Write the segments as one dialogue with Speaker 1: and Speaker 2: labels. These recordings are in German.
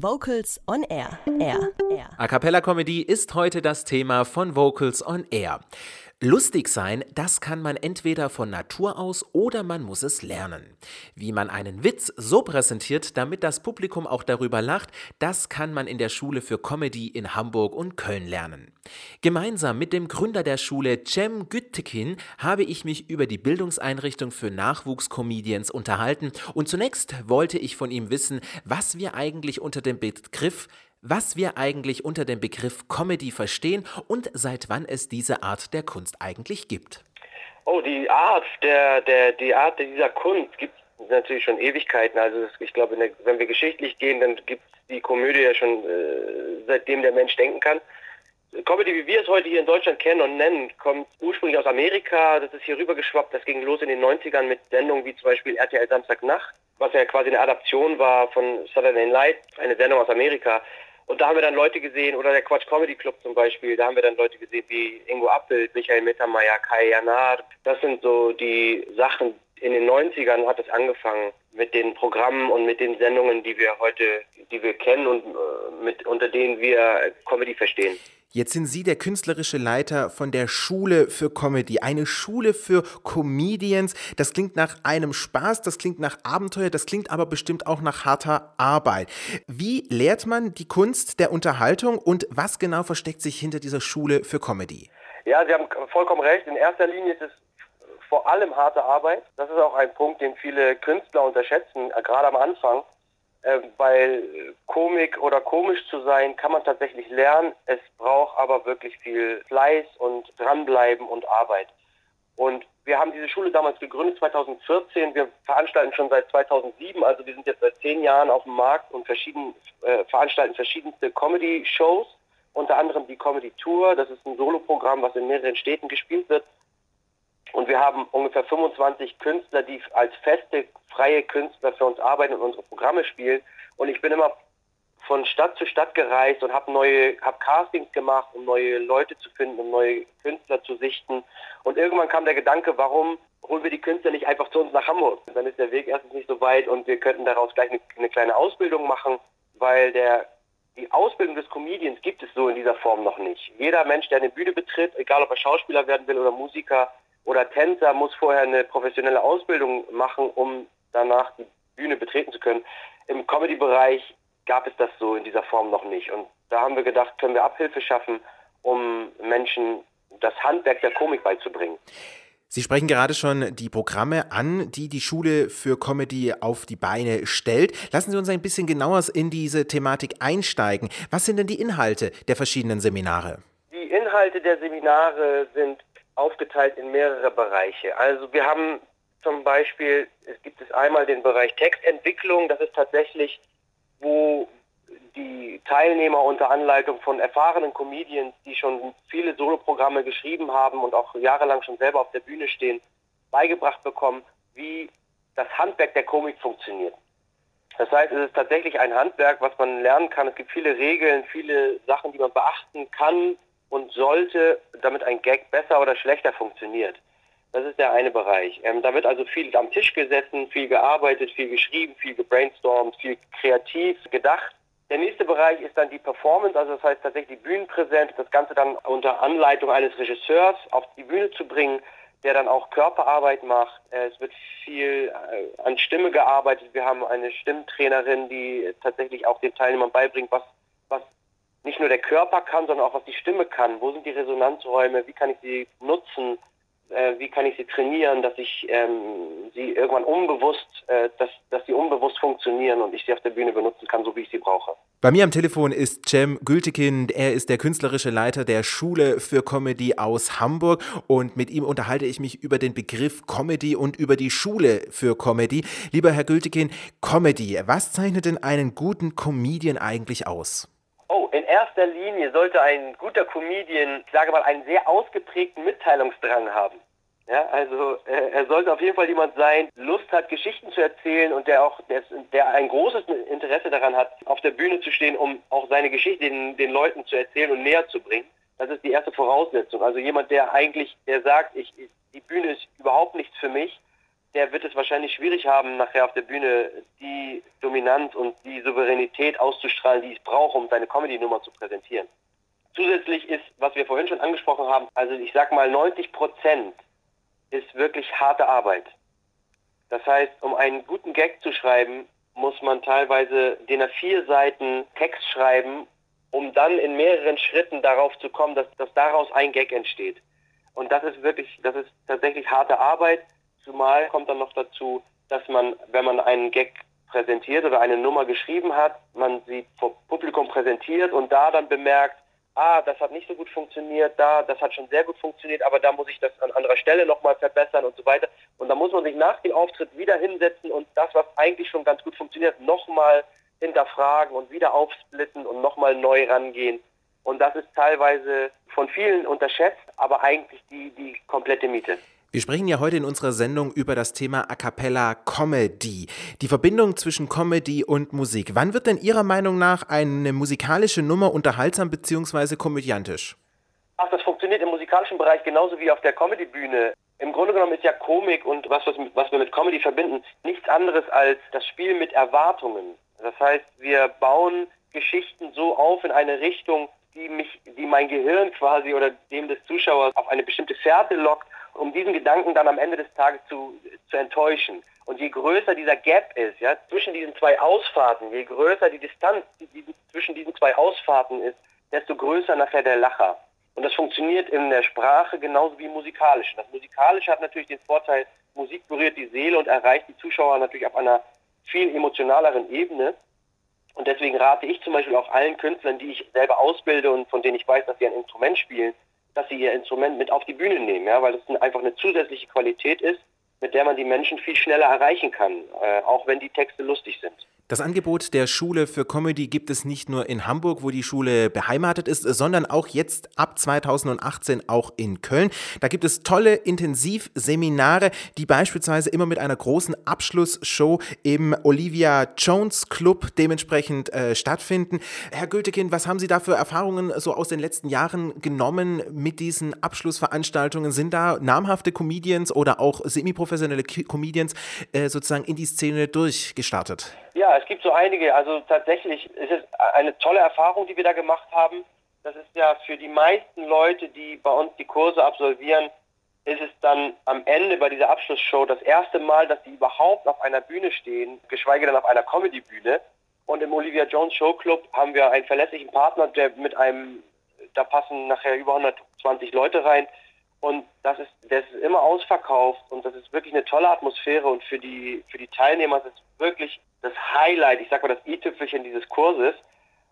Speaker 1: Vocals on Air. Air.
Speaker 2: Air. A Cappella Comedy ist heute das Thema von Vocals on Air. Lustig sein, das kann man entweder von Natur aus oder man muss es lernen. Wie man einen Witz so präsentiert, damit das Publikum auch darüber lacht, das kann man in der Schule für Comedy in Hamburg und Köln lernen. Gemeinsam mit dem Gründer der Schule Cem Güttekin habe ich mich über die Bildungseinrichtung für Nachwuchscomedians unterhalten und zunächst wollte ich von ihm wissen, was wir eigentlich unter dem Begriff was wir eigentlich unter dem Begriff Comedy verstehen und seit wann es diese Art der Kunst eigentlich gibt.
Speaker 3: Oh, die Art der, der, die Art dieser Kunst gibt es natürlich schon Ewigkeiten. Also ich glaube, wenn wir geschichtlich gehen, dann gibt es die Komödie ja schon äh, seitdem der Mensch denken kann. Comedy, wie wir es heute hier in Deutschland kennen und nennen, kommt ursprünglich aus Amerika. Das ist hier rübergeschwappt. Das ging los in den 90ern mit Sendungen wie zum Beispiel RTL Samstagnacht, was ja quasi eine Adaption war von Saturday Night, eine Sendung aus Amerika. Und da haben wir dann Leute gesehen, oder der Quatsch Comedy Club zum Beispiel, da haben wir dann Leute gesehen wie Ingo Appel, Michael Mittermeier, Kai Janar. Das sind so die Sachen, in den 90ern hat es angefangen mit den Programmen und mit den Sendungen, die wir heute, die wir kennen und äh, mit, unter denen wir Comedy verstehen.
Speaker 2: Jetzt sind Sie der künstlerische Leiter von der Schule für Comedy, eine Schule für Comedians. Das klingt nach einem Spaß, das klingt nach Abenteuer, das klingt aber bestimmt auch nach harter Arbeit. Wie lehrt man die Kunst der Unterhaltung und was genau versteckt sich hinter dieser Schule für Comedy?
Speaker 3: Ja, Sie haben vollkommen recht. In erster Linie ist es vor allem harte Arbeit. Das ist auch ein Punkt, den viele Künstler unterschätzen, äh, gerade am Anfang. Äh, weil Komik oder komisch zu sein, kann man tatsächlich lernen. Es braucht aber wirklich viel Fleiß und dranbleiben und Arbeit. Und wir haben diese Schule damals gegründet, 2014. Wir veranstalten schon seit 2007, also wir sind jetzt seit zehn Jahren auf dem Markt und verschieden, äh, veranstalten verschiedenste Comedy-Shows, unter anderem die Comedy Tour. Das ist ein Soloprogramm, was in mehreren Städten gespielt wird. Und wir haben ungefähr 25 Künstler, die als feste, freie Künstler für uns arbeiten und unsere Programme spielen. Und ich bin immer von Stadt zu Stadt gereist und habe neue, habe Castings gemacht, um neue Leute zu finden, um neue Künstler zu sichten. Und irgendwann kam der Gedanke, warum holen wir die Künstler nicht einfach zu uns nach Hamburg? Dann ist der Weg erstens nicht so weit und wir könnten daraus gleich eine, eine kleine Ausbildung machen, weil der die Ausbildung des Comedians gibt es so in dieser Form noch nicht. Jeder Mensch, der eine Bühne betritt, egal ob er Schauspieler werden will oder Musiker, oder Tänzer muss vorher eine professionelle Ausbildung machen, um danach die Bühne betreten zu können. Im Comedy-Bereich gab es das so in dieser Form noch nicht. Und da haben wir gedacht, können wir Abhilfe schaffen, um Menschen das Handwerk der Komik beizubringen.
Speaker 2: Sie sprechen gerade schon die Programme an, die die Schule für Comedy auf die Beine stellt. Lassen Sie uns ein bisschen genauer in diese Thematik einsteigen. Was sind denn die Inhalte der verschiedenen Seminare?
Speaker 3: Die Inhalte der Seminare sind aufgeteilt in mehrere Bereiche. Also wir haben zum Beispiel, es gibt es einmal den Bereich Textentwicklung, das ist tatsächlich, wo die Teilnehmer unter Anleitung von erfahrenen Comedians, die schon viele Soloprogramme geschrieben haben und auch jahrelang schon selber auf der Bühne stehen, beigebracht bekommen, wie das Handwerk der Komik funktioniert. Das heißt, es ist tatsächlich ein Handwerk, was man lernen kann. Es gibt viele Regeln, viele Sachen, die man beachten kann, und sollte, damit ein Gag besser oder schlechter funktioniert. Das ist der eine Bereich. Ähm, da wird also viel am Tisch gesessen, viel gearbeitet, viel geschrieben, viel gebrainstormt, viel kreativ gedacht. Der nächste Bereich ist dann die Performance, also das heißt tatsächlich die Bühnenpräsenz, das Ganze dann unter Anleitung eines Regisseurs auf die Bühne zu bringen, der dann auch Körperarbeit macht. Äh, es wird viel äh, an Stimme gearbeitet. Wir haben eine Stimmtrainerin, die tatsächlich auch den Teilnehmern beibringt, was, was nicht nur der Körper kann, sondern auch was die Stimme kann. Wo sind die Resonanzräume? Wie kann ich sie nutzen? Äh, wie kann ich sie trainieren, dass ich ähm, sie irgendwann unbewusst, äh, dass, dass sie unbewusst funktionieren und ich sie auf der Bühne benutzen kann, so wie ich sie brauche.
Speaker 2: Bei mir am Telefon ist Cem Gültekin. Er ist der künstlerische Leiter der Schule für Comedy aus Hamburg und mit ihm unterhalte ich mich über den Begriff Comedy und über die Schule für Comedy. Lieber Herr Gültekin, Comedy, was zeichnet denn einen guten Comedian eigentlich aus?
Speaker 3: Oh, in erster Linie sollte ein guter Comedian, ich sage mal, einen sehr ausgeprägten Mitteilungsdrang haben. Ja, also äh, er sollte auf jeden Fall jemand sein, Lust hat, Geschichten zu erzählen und der auch, der, der ein großes Interesse daran hat, auf der Bühne zu stehen, um auch seine Geschichte den, den Leuten zu erzählen und näher zu bringen. Das ist die erste Voraussetzung. Also jemand, der eigentlich, der sagt, ich, die Bühne ist überhaupt nichts für mich, der wird es wahrscheinlich schwierig haben, nachher auf der Bühne die Dominanz und die Souveränität auszustrahlen, die es braucht, um seine Comedy-Nummer zu präsentieren. Zusätzlich ist, was wir vorhin schon angesprochen haben, also ich sag mal 90 Prozent ist wirklich harte Arbeit. Das heißt, um einen guten Gag zu schreiben, muss man teilweise DIN A4 Seiten Text schreiben, um dann in mehreren Schritten darauf zu kommen, dass, dass daraus ein Gag entsteht. Und das ist wirklich, das ist tatsächlich harte Arbeit. Zumal kommt dann noch dazu, dass man, wenn man einen Gag präsentiert oder eine Nummer geschrieben hat, man sie vor Publikum präsentiert und da dann bemerkt, ah, das hat nicht so gut funktioniert, da, das hat schon sehr gut funktioniert, aber da muss ich das an anderer Stelle nochmal verbessern und so weiter. Und da muss man sich nach dem Auftritt wieder hinsetzen und das, was eigentlich schon ganz gut funktioniert, nochmal hinterfragen und wieder aufsplitten und nochmal neu rangehen. Und das ist teilweise von vielen unterschätzt, aber eigentlich die, die komplette Miete.
Speaker 2: Wir sprechen ja heute in unserer Sendung über das Thema A cappella Comedy. Die Verbindung zwischen Comedy und Musik. Wann wird denn Ihrer Meinung nach eine musikalische Nummer unterhaltsam bzw. komödiantisch?
Speaker 3: Ach, das funktioniert im musikalischen Bereich genauso wie auf der Comedy-Bühne. Im Grunde genommen ist ja Komik und was, was, wir mit Comedy verbinden, nichts anderes als das Spiel mit Erwartungen. Das heißt, wir bauen Geschichten so auf in eine Richtung, die mich, die mein Gehirn quasi oder dem des Zuschauers auf eine bestimmte Fährte lockt um diesen Gedanken dann am Ende des Tages zu, zu enttäuschen. Und je größer dieser Gap ist, ja, zwischen diesen zwei Ausfahrten, je größer die Distanz die, zwischen diesen zwei Ausfahrten ist, desto größer nachher der Lacher. Und das funktioniert in der Sprache genauso wie musikalisch. Das Musikalische hat natürlich den Vorteil, Musik berührt die Seele und erreicht die Zuschauer natürlich auf einer viel emotionaleren Ebene. Und deswegen rate ich zum Beispiel auch allen Künstlern, die ich selber ausbilde und von denen ich weiß, dass sie ein Instrument spielen, dass sie ihr Instrument mit auf die Bühne nehmen, ja, weil das einfach eine zusätzliche Qualität ist, mit der man die Menschen viel schneller erreichen kann, äh, auch wenn die Texte lustig sind.
Speaker 2: Das Angebot der Schule für Comedy gibt es nicht nur in Hamburg, wo die Schule beheimatet ist, sondern auch jetzt ab 2018 auch in Köln. Da gibt es tolle Intensivseminare, die beispielsweise immer mit einer großen Abschlussshow im Olivia Jones Club dementsprechend äh, stattfinden. Herr Gültekin, was haben Sie da für Erfahrungen so aus den letzten Jahren genommen mit diesen Abschlussveranstaltungen? Sind da namhafte Comedians oder auch semiprofessionelle Comedians äh, sozusagen in die Szene durchgestartet?
Speaker 3: Ja, es gibt so einige. Also tatsächlich ist es eine tolle Erfahrung, die wir da gemacht haben. Das ist ja für die meisten Leute, die bei uns die Kurse absolvieren, ist es dann am Ende bei dieser Abschlussshow das erste Mal, dass sie überhaupt auf einer Bühne stehen, geschweige denn auf einer Comedy-Bühne. Und im Olivia Jones Show Club haben wir einen verlässlichen Partner, der mit einem, da passen nachher über 120 Leute rein. Und das ist, das ist immer ausverkauft und das ist wirklich eine tolle Atmosphäre und für die, für die Teilnehmer ist es wirklich das Highlight, ich sag mal das i-Tüpfelchen dieses Kurses.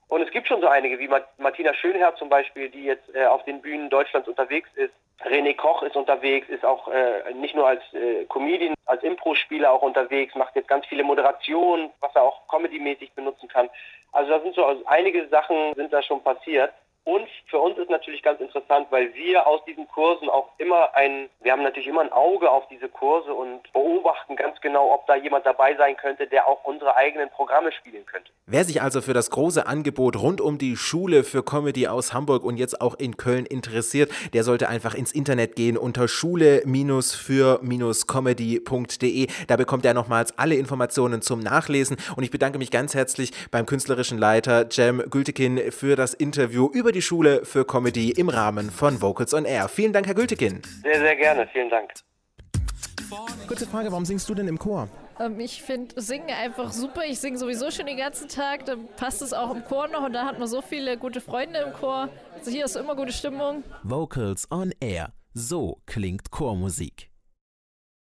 Speaker 3: Und es gibt schon so einige, wie Martina Schönherr zum Beispiel, die jetzt äh, auf den Bühnen Deutschlands unterwegs ist. René Koch ist unterwegs, ist auch äh, nicht nur als äh, Comedian, als Impro-Spieler auch unterwegs, macht jetzt ganz viele Moderationen, was er auch comedymäßig benutzen kann. Also da sind so also einige Sachen sind da schon passiert. Und für uns ist natürlich ganz interessant, weil wir aus diesen Kursen auch immer ein, wir haben natürlich immer ein Auge auf diese Kurse und beobachten ganz genau, ob da jemand dabei sein könnte, der auch unsere eigenen Programme spielen könnte.
Speaker 2: Wer sich also für das große Angebot rund um die Schule für Comedy aus Hamburg und jetzt auch in Köln interessiert, der sollte einfach ins Internet gehen unter schule-für-comedy.de. Da bekommt er nochmals alle Informationen zum Nachlesen und ich bedanke mich ganz herzlich beim künstlerischen Leiter Jem Gültekin für das Interview über die Schule für Comedy im Rahmen von Vocals on Air. Vielen Dank, Herr Gültekin.
Speaker 3: Sehr, sehr gerne. Vielen Dank.
Speaker 2: Kurze Frage, warum singst du denn im Chor?
Speaker 4: Ähm, ich finde Singen einfach super. Ich singe sowieso schon den ganzen Tag. Dann passt es auch im Chor noch und da hat man so viele gute Freunde im Chor. Also hier ist immer gute Stimmung.
Speaker 2: Vocals on Air. So klingt Chormusik.